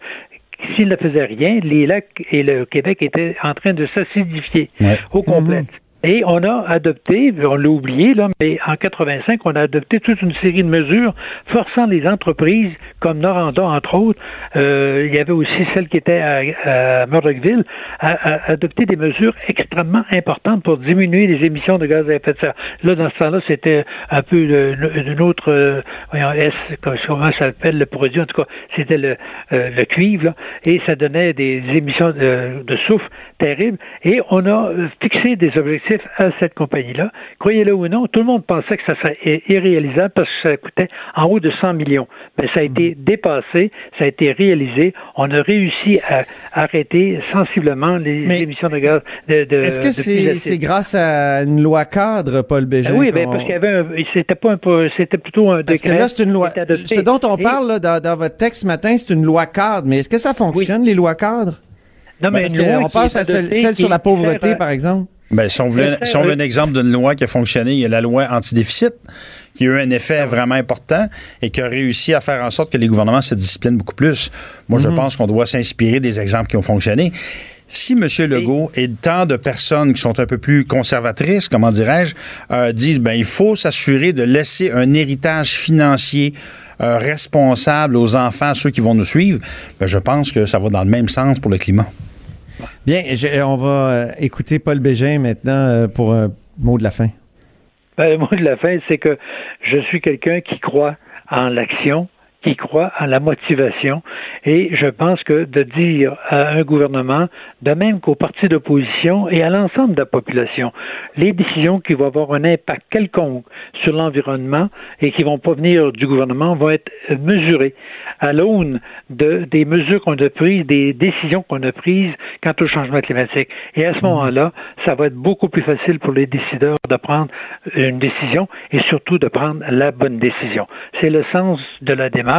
S'il ne faisait rien, les lacs et le Québec étaient en train de s'acidifier Ouais. au complet. Et on a adopté, on l'a oublié, là, mais en 85, on a adopté toute une série de mesures forçant les entreprises, comme Noranda, entre autres, euh, il y avait aussi celle qui était à, à Murdochville, à, à adopter des mesures extrêmement importantes pour diminuer les émissions de gaz à effet de serre. Là, dans ce temps-là, c'était un peu une autre, euh, voyons, S, comment ça s'appelle le produit, en tout cas, c'était le, euh, le cuivre, là, et ça donnait des émissions de, de soufre terribles. Et on a fixé des objectifs à cette compagnie-là. Croyez-le ou non, tout le monde pensait que ça serait irréalisable parce que ça coûtait en haut de 100 millions. Mais ça a été dépassé, ça a été réalisé. On a réussi à arrêter sensiblement les Mais émissions de gaz de, de Est-ce que c'est grâce à une loi cadre, Paul Ah Bégin? oui, ben, parce qu'il y avait un, c'était pas un, c'était plutôt un Parce que décret là, c'est une loi. Ce dont on parle là, dans, dans votre texte ce matin, c'est une loi cadre. Mais est-ce que ça fonctionne, les lois cadres? Non, mais Parce une loi qu'on qui pense est à celle, adoptée, celle qui- sur la pauvreté, par exemple. Ben, si on veut, C'est si on veut très- un exemple d'une loi qui a fonctionné, il y a la loi anti-déficit, qui a eu un effet vraiment important et qui a réussi à faire en sorte que les gouvernements se disciplinent beaucoup plus. Moi, je pense qu'on doit s'inspirer des exemples qui ont fonctionné. Si M. Legault et tant de personnes qui sont un peu plus conservatrices, comment dirais-je, euh, disent ben il faut s'assurer de laisser un héritage financier euh, responsable aux enfants, ceux qui vont nous suivre, ben, je pense que ça va dans le même sens pour le climat. Bien, je- on va euh, écouter Paul Bégin maintenant euh, pour un mot de la fin. Ben, le mot de la fin, c'est que je suis quelqu'un qui croit en l'action, qui croit en la motivation, et je pense que de dire à un gouvernement, de même qu'aux partis d'opposition et à l'ensemble de la population, les décisions qui vont avoir un impact quelconque sur l'environnement et qui vont pas venir du gouvernement vont être mesurées à l'aune de, des mesures qu'on a prises, des décisions qu'on a prises quant au changement climatique. Et à ce moment-là, ça va être beaucoup plus facile pour les décideurs de prendre une décision et surtout de prendre la bonne décision. C'est le sens de la démarche.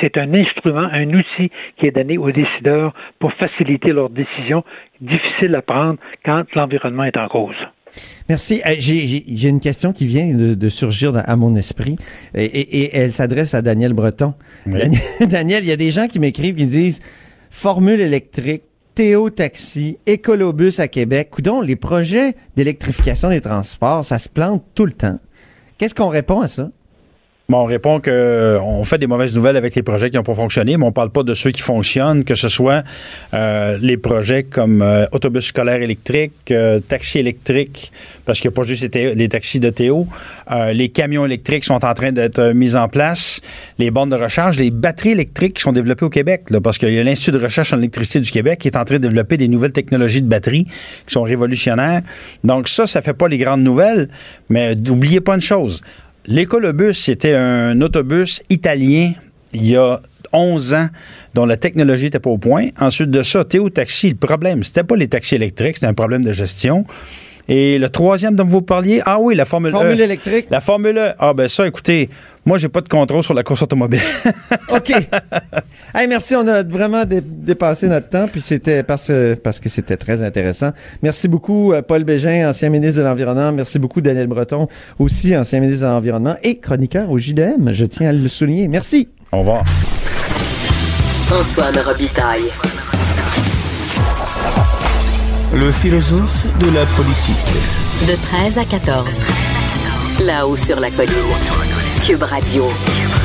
C'est un instrument, un outil qui est donné aux décideurs pour faciliter leurs décisions difficiles à prendre quand l'environnement est en cause. Merci. Euh, J'ai une question qui vient de, de surgir dans- à mon esprit et, et- et elle s'adresse à Daniel Breton. Oui. Daniel, <laughs> Daniel, il y a des gens qui m'écrivent qui disent formule électrique, Théo Taxi, Écolobus à Québec. Coudon, les projets d'électrification des transports, ça se plante tout le temps. Qu'est-ce qu'on répond à ça? On répond que euh, fait des mauvaises nouvelles avec les projets qui n'ont pas fonctionné, mais on parle pas de ceux qui fonctionnent, que ce soit euh, les projets comme euh, autobus scolaire électrique, euh, taxi électrique, parce qu'il n'y a pas juste les, taxis de Théo, les camions électriques sont en train d'être mis en place, les bornes de recharge, les batteries électriques qui sont développées au Québec, parce qu'il y a l'Institut de recherche en électricité du Québec qui est en train de développer des nouvelles technologies de batteries qui sont révolutionnaires. Donc ça, ça fait pas les grandes nouvelles, mais n'oubliez pas une chose. L'écolobus, c'était un autobus italien il y a 11 ans dont la technologie n'était pas au point. Ensuite de ça, Théo Taxi, le problème, c'était pas les taxis électriques, c'était un problème de gestion. Et le troisième dont vous parliez, ah oui, la Formule, Formule E. électrique. La Formule E. Ah ben ça, écoutez, moi, j'ai pas de contrôle sur la course automobile. <laughs> OK. hey, merci, on a vraiment dé- dépassé notre temps, puis c'était parce, que- parce que c'était très intéressant. Merci beaucoup, euh, Paul Bégin, ancien ministre de l'Environnement. Merci beaucoup, Daniel Breton, aussi ancien ministre de l'Environnement et chroniqueur au JDM. Je tiens à le souligner. Merci. Au revoir. Antoine Robitaille. Le philosophe de la politique. De 13 à 14. Là-haut sur la colline. Cube Radio.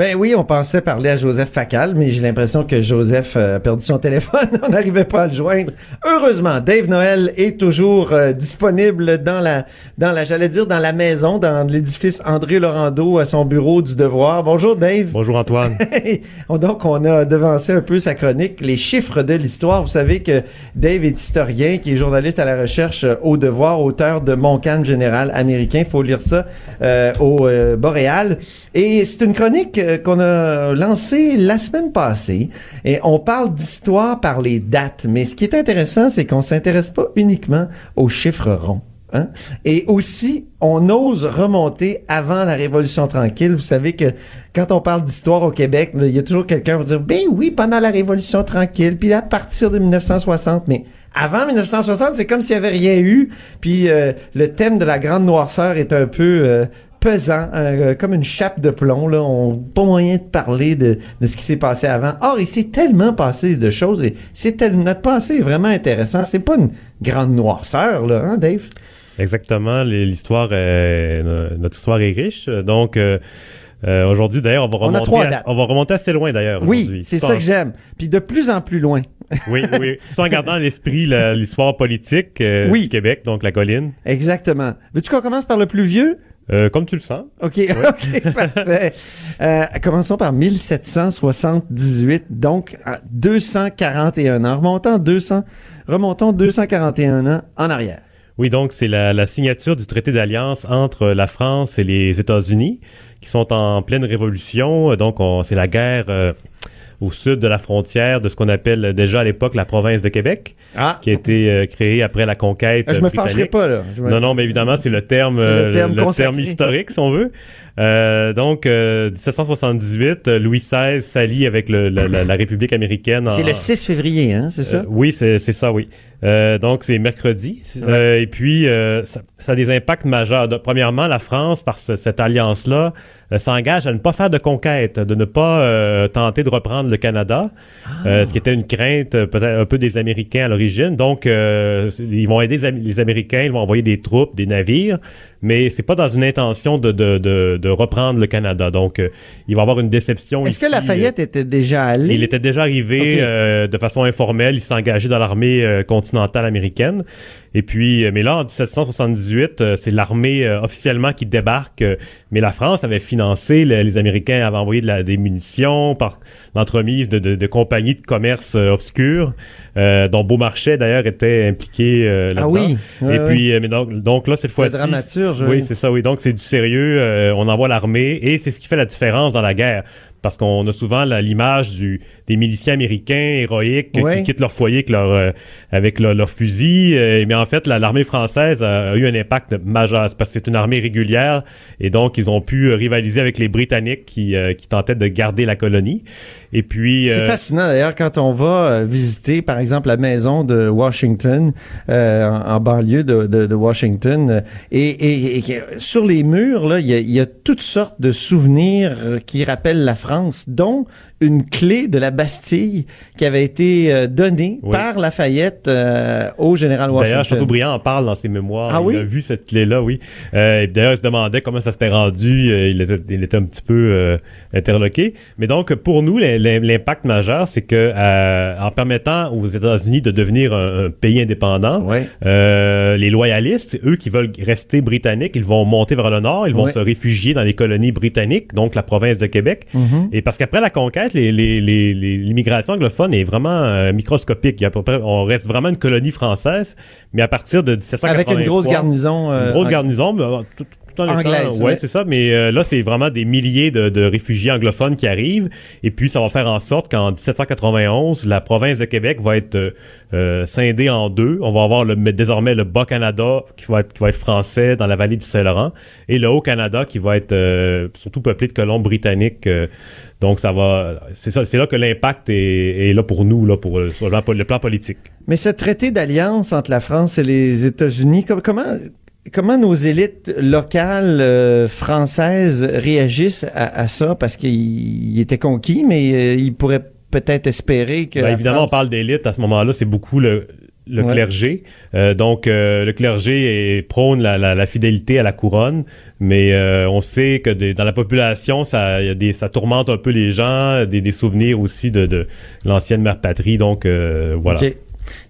Ben oui, on pensait parler à Joseph Facal, mais j'ai l'impression que Joseph euh, a perdu son téléphone. <laughs> on n'arrivait pas à le joindre. Heureusement, Dave Noël est toujours euh, disponible dans la, dans la, j'allais dire dans la maison, dans l'édifice André Laurando à son bureau du devoir. Bonjour Dave. Bonjour Antoine. <laughs> Donc on a devancé un peu sa chronique, les chiffres de l'histoire. Vous savez que Dave est historien, qui est journaliste à la recherche euh, au devoir, auteur de Mon calme général américain. Faut lire ça euh, au euh, Boréal. Et c'est une chronique euh, qu'on a lancée la semaine passée. Et on parle d'histoire par les dates. Mais ce qui est intéressant, c'est qu'on s'intéresse pas uniquement aux chiffres ronds. Hein? Et aussi, on ose remonter avant la Révolution tranquille. Vous savez que quand on parle d'histoire au Québec, il y a toujours quelqu'un qui va dire, ben oui, pendant la Révolution tranquille, puis à partir de 1960, mais avant 1960, c'est comme s'il n'y avait rien eu. Puis euh, le thème de la grande noirceur est un peu euh, pesant, euh, comme une chape de plomb. Là, on pas moyen de parler de, de ce qui s'est passé avant. Or, il s'est tellement passé de choses et c'est tel- notre passé est vraiment intéressant. C'est pas une grande noirceur, là, hein, Dave? Exactement. L'histoire, notre histoire est riche. Donc, euh, euh, aujourd'hui, d'ailleurs, on va On a remonter. à- on va remonter assez loin, d'ailleurs. Oui, c'est ça que j'aime. Puis de plus en plus loin. Oui, oui. <laughs> Tout en gardant à l'esprit l'histoire politique euh, Oui. du Québec, donc la colline. Exactement. Veux-tu qu'on commence par le plus vieux? Euh, comme tu le sens. OK, <laughs> OK, parfait. Euh, commençons par 1778, donc à 241 ans. Remontons 200, remontons 241 ans en arrière. Oui, donc c'est la, la signature du traité d'alliance entre la France et les États-Unis, qui sont en pleine révolution. Donc, on- c'est la guerre euh, au sud de la frontière de ce qu'on appelle déjà à l'époque la province de Québec, Ah, qui a été euh, créée après la conquête je me britannique. fâcherai pas, là. Je me- Non, non, mais évidemment, c'est le terme, le euh, terme le, consacré. historique, si on veut. Euh, donc, euh, 1778, euh, Louis XVI s'allie avec le- la, la- la République américaine. C'est le 6 février, hein, c'est ça? euh, oui, c'est ça, oui. Euh, donc, c'est mercredi. Euh, et puis, euh, ça, ça a des impacts majeurs. De- premièrement, la France, par ce- cette alliance-là, s'engage à ne pas faire de conquête, de ne pas tenter de reprendre le Canada, euh, ce qui était une crainte peut-être un peu des Américains à l'origine. Donc, ils vont aider les Am- les Américains, ils vont envoyer des troupes, des navires, mais c'est pas dans une intention de, de, de, de reprendre le Canada. Donc, il va y avoir une déception. Est-ce que Lafayette était déjà allé? il était déjà arrivé de façon informelle. Il s'est engagé dans l'armée euh, continentale américaine. Et puis, euh, mais là, en 1778, euh, c'est l'armée euh, officiellement qui débarque. euh, mais la France avait financé, le- les Américains avaient envoyé de la, des munitions par l'entremise de, de, de compagnies de commerce euh, obscures, dont Beaumarchais d'ailleurs était impliqué là-dedans. Ah oui. Ouais, Et ouais. puis, mais donc, donc là, cette fois-ci. dramaturge, Oui, oui. c'est ça, oui. Donc, c'est du sérieux. on envoie l'armée et c'est ce qui fait la différence dans la guerre. Parce qu'on a souvent l'image du des miliciens américains héroïques Ouais. qui quittent leur foyer avec leur, euh, avec leur, leur fusil. euh, mais en fait, la- l'armée française a, a eu un impact majeur. Parce que c'est une armée régulière et donc ils ont pu rivaliser avec les Britanniques qui, euh, qui tentaient de garder la colonie. Et puis... C'est euh, fascinant d'ailleurs quand on va euh, visiter par exemple la maison de Washington euh, en, en banlieue de, de- de Washington euh, et, et- et sur les murs là il y a, y a toutes sortes de souvenirs qui rappellent la France dont une clé de la Bastille qui avait été euh, donnée Oui. par Lafayette euh, au général Washington. D'ailleurs, Chateaubriand en parle dans ses mémoires. Ah il oui? a vu cette clé-là, oui. Euh, D'ailleurs, il se demandait comment ça s'était rendu. Il, était, il était un petit peu interloqué. Mais donc, pour nous, l'im- l'im- l'impact majeur, c'est que en permettant aux États-Unis de devenir un, un pays indépendant, les loyalistes, eux qui veulent rester britanniques, ils vont monter vers le nord, ils vont se réfugier dans les colonies britanniques, donc la province de Québec. Mhm. Et parce qu'après la conquête, les- les- les- les- l'immigration anglophone est vraiment euh, microscopique. Il y a peu près- on reste vraiment une colonie française, mais à partir de 1783... Avec une grosse garnison. euh, Une grosse en- garnison, mais, euh, tout, en ouais, ouais. c'est ça. Mais euh, là, c'est vraiment des milliers de, de réfugiés anglophones qui arrivent. Et puis, ça va faire en sorte qu'en 1791, la province de Québec va être euh, euh, scindée en deux. On va avoir le, désormais le Bas-Canada qui va, être, qui va être français dans la vallée du Saint-Laurent et le Haut-Canada qui va être euh, surtout peuplé de colons britanniques. euh, donc, ça va, c'est ça, c'est là que l'impact est, est là pour nous, là, pour sur le plan, le plan politique. Mais ce traité d'alliance entre la France et les États-Unis, com- comment comment nos élites locales euh, françaises réagissent à, à ça? Parce qu'ils ils étaient conquis, mais euh, ils pourraient peut-être espérer que Ben, évidemment, France- on parle d'élite à ce moment-là, c'est beaucoup le le Ouais. clergé. Euh, donc, euh, le clergé est, prône la, la, la fidélité à la couronne, mais euh, on sait que des- dans la population, ça, il y a des, ça tourmente un peu les gens, des, des souvenirs aussi de, de l'ancienne mère patrie. Donc, voilà.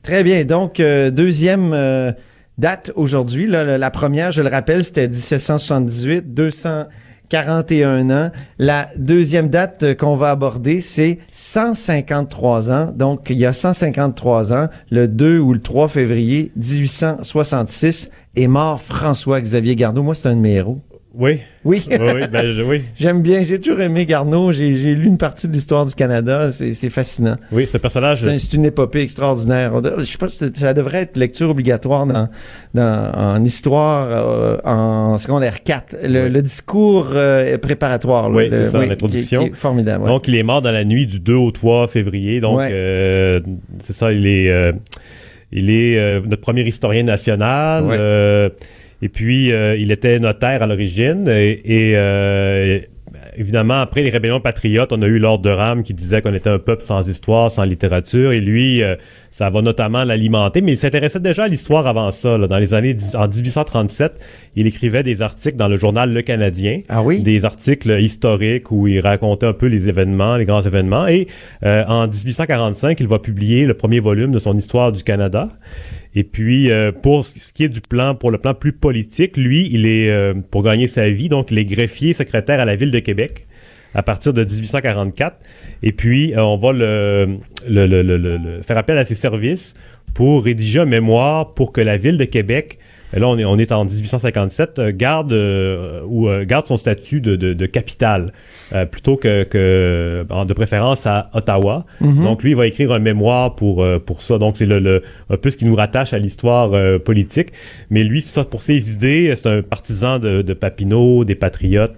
Très bien. Donc, deuxième date aujourd'hui. La, première, je le rappelle, c'était 1778, 241 ans. La deuxième date qu'on va aborder, c'est 153 ans. Donc, il y a 153 ans, le 2 ou le 3 février 1866, est mort François-Xavier Garneau. Moi, c'est un de mes héros. Oui. Oui. oui, oui, ben, je- oui. <laughs> J'aime bien. J'ai toujours aimé Garneau. J'ai j'ai lu une partie de l'histoire du Canada. C'est c'est fascinant. Oui, ce personnage. C'est un- c'est une épopée extraordinaire. Je sais pas, si ça devrait être lecture obligatoire dans, dans- en histoire euh, en secondaire 4. Le, le discours euh, préparatoire. là, Oui, le- c'est ça, l'introduction. qui est- qui est formidable. ouais. Donc, il est mort dans la nuit du 2 au 3 février. Donc, Ouais. euh, c'est ça, il est, il est notre premier historien national. Ouais. Et puis, euh, il était notaire à l'origine. Et, et, euh, évidemment, après les rébellions patriotes, on a eu l'ordre de Rame qui disait qu'on était un peuple sans histoire, sans littérature. Et lui, euh, ça va notamment l'alimenter. Mais il s'intéressait déjà à l'histoire avant ça. là. Dans les années en 1837, il écrivait des articles dans le journal Le Canadien Ah oui? des articles historiques où il racontait un peu les événements, les grands événements. Et euh, en 1845, il va publier le premier volume de son Histoire du Canada. Et puis, euh, pour ce qui est du plan, pour le plan plus politique, lui, il est, euh, pour gagner sa vie, donc il est greffier secrétaire à la ville de Québec à partir de 1844. Et puis, euh, on va le, le, le- le- faire appel à ses services pour rédiger un mémoire pour que la ville de Québec, là on est, on est en 1857, euh, garde, euh, ou, euh, garde son statut de, de, de capitale, euh, plutôt que, de préférence à Ottawa. Mhm. Donc lui, il va écrire un mémoire pour, pour ça. Donc c'est le, le, un peu ce qui nous rattache à l'histoire euh, politique. Mais lui, c'est ça, pour ses idées, c'est un partisan de, de Papineau, des patriotes.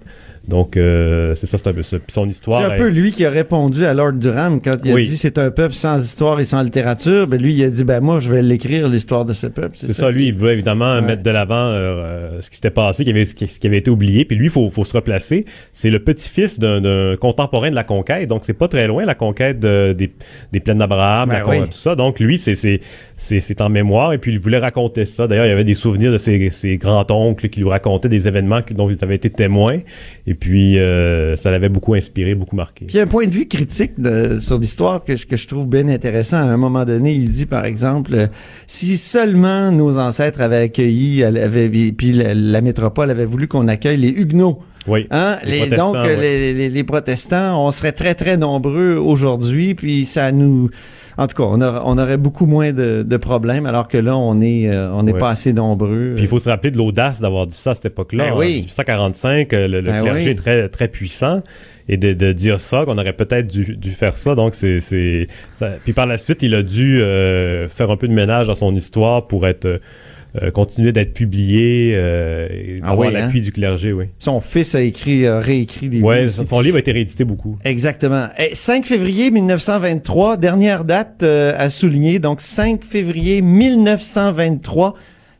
Donc euh, c'est ça, c'est un peu ça. Puis son histoire... C'est un peu lui qui a répondu à Lord Durham quand il a Oui. dit c'est un peuple sans histoire et sans littérature. Ben lui, il a dit ben moi je vais l'écrire l'histoire de ce peuple. C'est ça, lui, il veut évidemment Ouais. mettre de l'avant euh, euh, ce qui s'était passé, qui avait, ce qui, avait été oublié. Puis lui, il faut, faut se replacer. C'est le petit-fils d'un- contemporain de la conquête, donc c'est pas très loin la conquête de- des, des plaines d'Abraham, Ben oui. tout ça. Donc lui, c'est en mémoire. Et puis il voulait raconter ça. D'ailleurs, il y avait des souvenirs de ses, ses grands-oncles qui lui racontaient des événements dont ils avaient été témoins. Et puis euh, ça l'avait beaucoup inspiré, beaucoup marqué. Puis il y a un point de vue critique de- sur l'histoire que, je- que je trouve bien intéressant. À un moment donné, il dit, par exemple, euh, si seulement nos ancêtres avaient accueilli, avaient, puis la, la métropole avait voulu qu'on accueille les Huguenots. Oui. Hein? Les donc, euh, ouais. les, les- les protestants, on serait très, très nombreux aujourd'hui, puis ça nous... En tout cas, on, on aurait beaucoup moins de, de problèmes, alors que là, on est, euh, on n'est Ouais. pas assez nombreux. Puis il faut se rappeler de l'audace d'avoir dit ça à cette époque-là. Ben En oui. 1845, euh, le, le Ben clergé oui. est très, très puissant. Et de, de dire ça, qu'on aurait peut-être dû, dû faire ça. Donc, c'est. Puis par la suite, il a dû euh, faire un peu de ménage dans son histoire pour être. Euh, continuer d'être publié euh, et Ah avoir oui, l'appui du clergé, oui. Son fils a écrit, a réécrit des Ouais, livres son livre a été réédité beaucoup. Exactement. Et 5 février 1923, dernière date euh, à souligner. Donc 5 février 1923,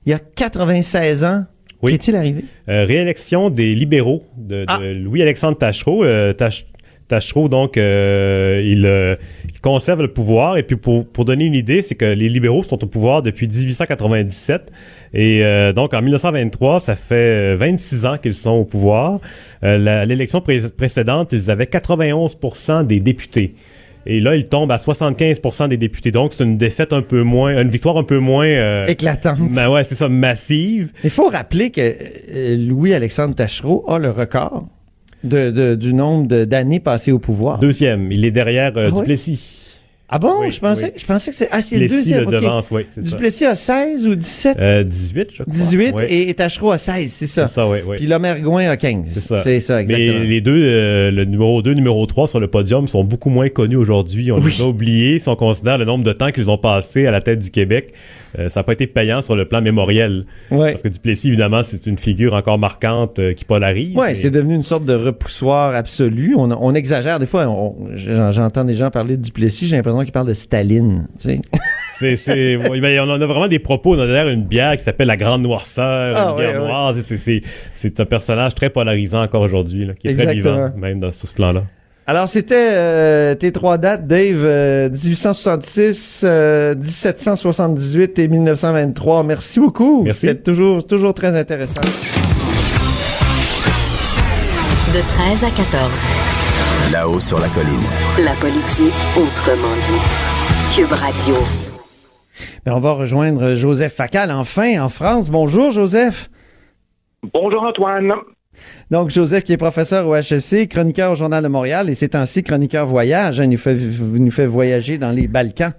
il y a 96 ans. Oui. Qu'est-il arrivé? Euh, réélection des libéraux de, de Ah. Louis-Alexandre Tachereau. Euh, Tach- Tachereau, donc, euh, il, euh, il conserve le pouvoir. Et puis, pour, pour donner une idée, c'est que les libéraux sont au pouvoir depuis 1897. Et euh, donc, en 1923, ça fait euh, 26 ans qu'ils sont au pouvoir. L'élection pré- précédente, ils avaient 91% des députés. Et là, ils tombent à 75% des députés. Donc, c'est une défaite un peu moins, une victoire un peu moins... euh, Éclatante. ben ouais, c'est ça, massive. Il faut rappeler que euh, Louis-Alexandre Tachereau a le record de, de- du nombre d'années passées au pouvoir. Deuxième, il est derrière euh, Ah? Duplessis. Ah bon? Oui, je, pensais, oui. je pensais que c'est... Ah, c'est le Duplessis deuxième. le ok. devance, oui, c'est ça. Duplessis a 16 ou 17? Euh, 18, je crois. 18 Ouais. et, et Tachereau a 16, c'est ça. C'est ça, oui, oui. Puis Lomergoin a 15. C'est ça. C'est ça, exactement. Mais les deux, euh, le numéro 2, numéro 3 sur le podium sont beaucoup moins connus aujourd'hui. On Oui. les a oubliés si on considère le nombre de temps qu'ils ont passé à la tête du Québec. Euh, ça n'a pas été payant sur le plan mémoriel. Ouais. Parce que Duplessis, évidemment, c'est une figure encore marquante euh, qui polarise. Et- c'est devenu une sorte de repoussoir absolu. On, on exagère. Des fois, j'entends des gens parler de Duplessis, j'ai l'impression qu'ils parlent de Staline. Tu sais. <laughs> C'est, c'est, oui, ben, on en a vraiment des propos. On a d'ailleurs une bière qui s'appelle La Grande Noirceur, Ah, une ouais, bière ouais. noire. C'est, un personnage très polarisant encore aujourd'hui, qui est très vivant, même dans, sur ce plan-là. Alors, c'était euh, tes trois dates, Dave, euh, 1866, euh, 1778 et 1923. Merci beaucoup. Merci. C'était toujours, toujours très intéressant. De 13 à 14. Là-haut sur la colline. La politique autrement dite. Cube Radio. Ben, on va rejoindre Joseph Facal, enfin, en France. Bonjour, Joseph. Bonjour Antoine. Donc, Joseph, qui est professeur au HEC, chroniqueur au Journal de Montréal, et c'est ainsi chroniqueur voyage. hein, il nous fait, nous fait voyager dans les Balkans.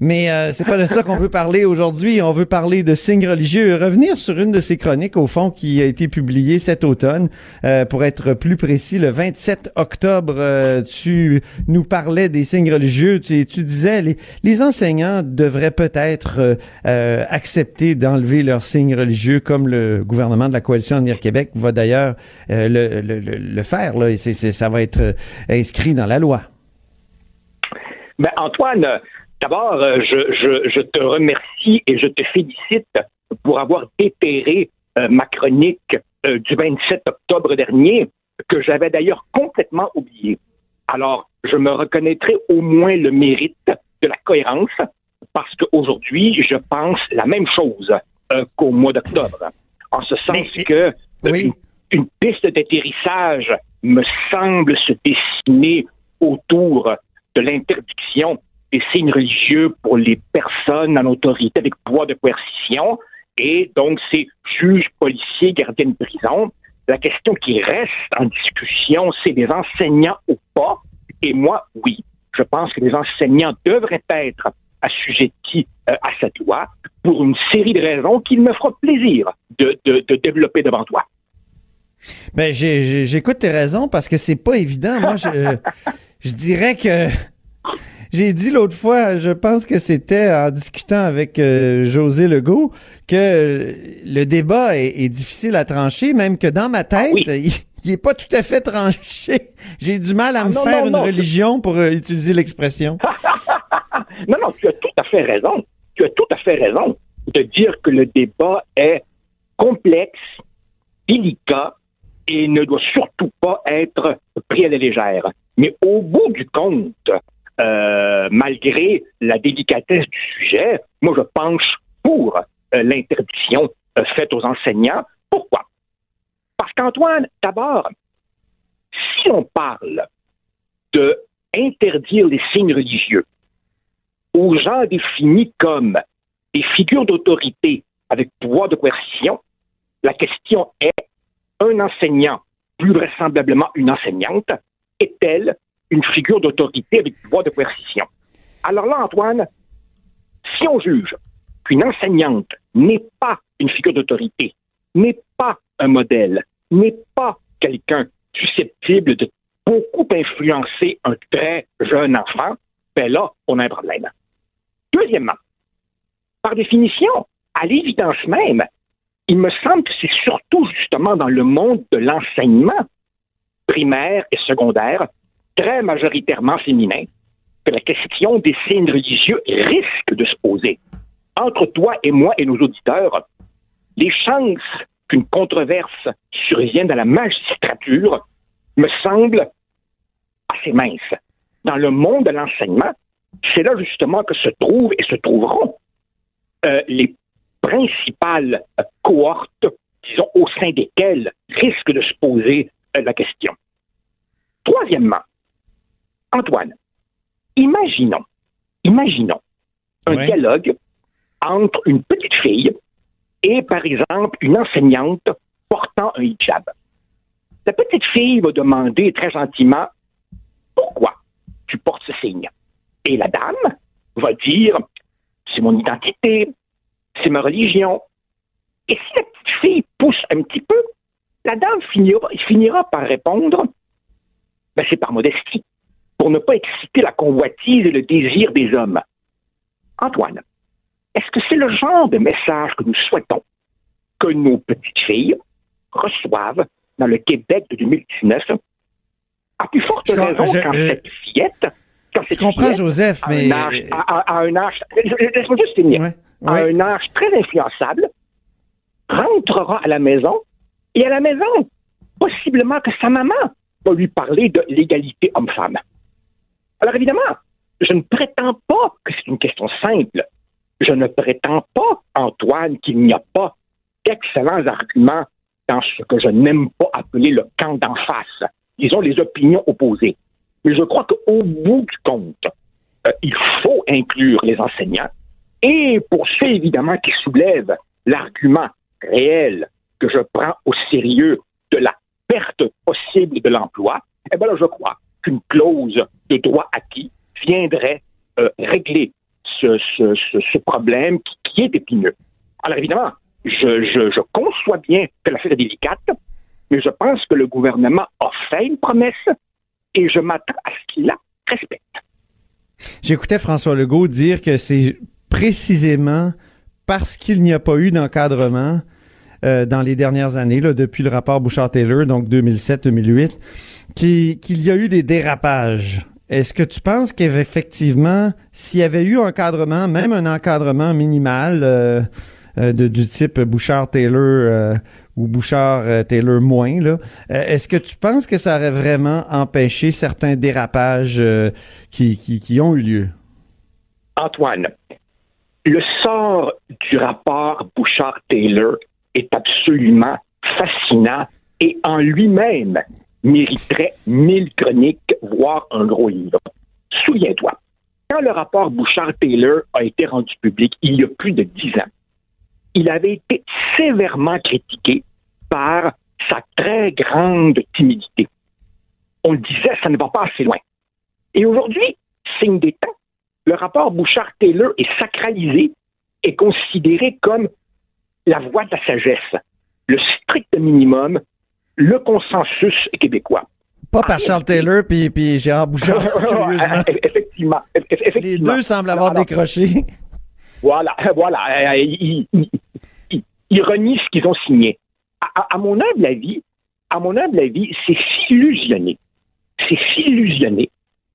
Mais euh, c'est pas de ça qu'on veut parler aujourd'hui. On veut parler de signes religieux. Revenir sur une de ces chroniques, au fond, qui a été publiée cet automne. Euh, pour être plus précis, le 27 octobre, euh, tu nous parlais des signes religieux. Tu, disais les, enseignants devraient peut-être euh, euh, accepter d'enlever leurs signes religieux, comme le gouvernement de la coalition Avenir Québec va d'ailleurs euh, le, le, le, faire. Là, ça va être inscrit dans la loi. Ben, Antoine, d'abord, euh, je, je, je te remercie et je te félicite pour avoir déterré euh, ma chronique euh, du 27 octobre dernier, que j'avais d'ailleurs complètement oubliée. Alors, je me reconnaîtrai au moins le mérite de la cohérence, parce qu'aujourd'hui, je pense la même chose euh, qu'au mois d'octobre. En ce sens que euh, une, une piste d'atterrissage me semble se dessiner autour de l'interdiction des signes religieux pour les personnes en autorité avec pouvoir de coercition et donc ces juges, policiers, gardiens de prison. La question qui reste en discussion, c'est des enseignants ou pas? Et moi, oui, je pense que les enseignants devraient être assujettis euh, à cette loi pour une série de raisons qu'il me fera plaisir de, de, de développer devant toi. Ben, j'écoute tes raisons parce que c'est pas évident. Moi, je, <laughs> je dirais que j'ai dit l'autre fois, je pense que c'était en discutant avec euh, José Legault que le débat est, est difficile à trancher, même que dans ma tête, il, il est pas tout à fait tranché. J'ai du mal à Ah me non, faire non, une religion pour euh, utiliser l'expression. <laughs> Non, non, tu as tout à fait raison. Tu as tout à fait raison de dire que le débat est complexe, délicat et ne doit surtout pas être pris à la légère. Mais au bout du compte, euh, malgré la délicatesse du sujet, moi je penche pour euh, l'interdiction euh, faite aux enseignants. Pourquoi? Parce qu'Antoine, d'abord, si on parle de interdire les signes religieux aux gens définis comme des figures d'autorité avec pouvoir de coercition, la question est un enseignant, plus vraisemblablement une enseignante, est-elle une figure d'autorité avec pouvoir de coercition? Alors là, Antoine, si on juge qu'une enseignante n'est pas une figure d'autorité, n'est pas un modèle, n'est pas quelqu'un susceptible de beaucoup influencer un très jeune enfant, ben là, on a un problème. Deuxièmement, par définition, à l'évidence même, il me semble que c'est surtout justement dans le monde de l'enseignement primaire et secondaire, très majoritairement féminin, que la question des signes religieux risque de se poser. Entre toi et moi et nos auditeurs, les chances qu'une controverse survienne à la magistrature me semblent assez minces. Dans le monde de l'enseignement, c'est là justement que se trouvent et se trouveront euh, les principales cohortes, disons, au sein desquelles risque de se poser euh, la question. Troisièmement, Antoine, imaginons, imaginons un Ouais. dialogue entre une petite fille et, par exemple, une enseignante portant un hijab. La petite fille va demander très gentiment pourquoi tu portes ce signe? Et la dame va dire c'est mon identité, c'est ma religion. Et si la petite fille pousse un petit peu, la dame finira, finira par répondre ben, c'est par modestie, pour ne pas exciter la convoitise et le désir des hommes. Antoine, est-ce que c'est le genre de message que nous souhaitons? Que nos petites filles reçoivent dans le Québec de 2019 à plus forte Je raison je- quand je- cette fillette quand cette comprends, fillette, Joseph, à mais- un âge, un âge laisse-moi juste finir à un âge très influençable rentrera à la maison et à la maison possiblement que sa maman va lui parler de l'égalité homme-femme. Alors évidemment, je ne prétends pas que c'est une question simple. Je ne prétends pas, Antoine, qu'il n'y a pas d'excellents arguments dans ce que je n'aime pas appeler le camp d'en face, disons les opinions opposées. Mais je crois qu'au bout du compte, euh, il faut inclure les enseignants. Et pour ceux, évidemment, qui soulèvent l'argument réel que je prends au sérieux de la perte possible de l'emploi, eh bien là, je crois qu'une clause de droit acquis viendrait euh, régler ce, problème qui, est épineux. Alors évidemment, je, je, je conçois bien que l'affaire est délicate, mais je pense que le gouvernement a fait une promesse et je m'attends à ce qu'il la respecte. J'écoutais François Legault dire que c'est précisément parce qu'il n'y a pas eu d'encadrement euh, dans les dernières années, depuis le rapport Bouchard-Taylor, donc 2007-2008, qu'il y a eu des dérapages. Est-ce que tu penses qu'effectivement, s'il y avait eu encadrement, même un encadrement minimal euh, euh, de, du type Bouchard-Taylor ou Bouchard-Taylor moins, est-ce que tu penses que ça aurait vraiment empêché certains dérapages qui ont eu lieu? Antoine, le sort du rapport Bouchard-Taylor est absolument fascinant et en lui-même mériterait mille chroniques, voire un gros livre. Souviens-toi, quand le rapport Bouchard-Taylor a été rendu public il y a plus de dix ans, il avait été sévèrement critiqué par sa très grande timidité. On disait, ça ne va pas assez loin. Et aujourd'hui, signe des temps, le rapport Bouchard-Taylor est sacralisé et considéré comme la voie de la sagesse, le strict minimum, le consensus québécois. Pas par Charles Taylor puis, puis Gérard Bouchard, <laughs> curieusement. effectivement, effectivement. Les deux semblent avoir Alors, décroché. Voilà, <laughs> voilà. Ils, ils, ils, ils renient ce qu'ils ont signé. À, à, mon humble avis, à mon humble avis, c'est s'illusionner. C'est s'illusionner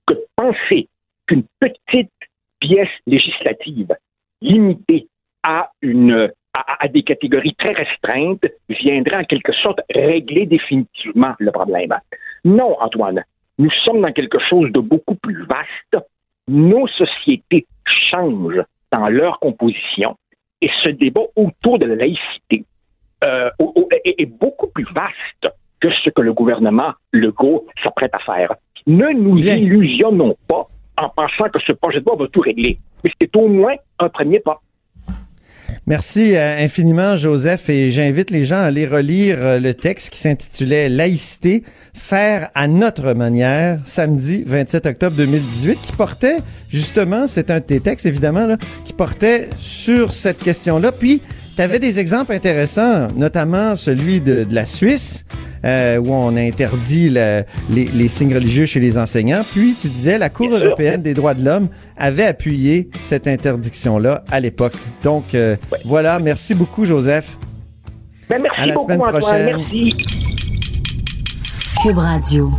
que de penser qu'une petite pièce législative limitée à une à, à, des catégories très restreintes viendrait en quelque sorte régler définitivement le problème. Non, Antoine, nous sommes dans quelque chose de beaucoup plus vaste. Nos sociétés changent dans leur composition et ce débat autour de la laïcité euh, est, est beaucoup plus vaste que ce que le gouvernement Legault s'apprête à faire. Ne nous Bien. illusionnons pas en pensant que ce projet de loi va tout régler. Mais c'est au moins un premier pas. Merci euh, infiniment, Joseph, et j'invite les gens à aller relire euh, le texte qui s'intitulait Laïcité, faire à notre manière, samedi 27 octobre 2018, qui portait justement, c'est un de tes textes évidemment, qui portait sur cette question-là. Puis, tu avais des exemples intéressants, notamment celui de, de la Suisse, euh, où on a interdit le, les, les, signes religieux chez les enseignants. Puis, tu disais, la Cour Bien européenne sûr. des droits de l'homme avait appuyé cette interdiction-là à l'époque. Donc, euh, ouais. voilà. Merci beaucoup, Joseph. Ben, merci à la beaucoup, semaine Antoine. prochaine. Merci. Cube Radio.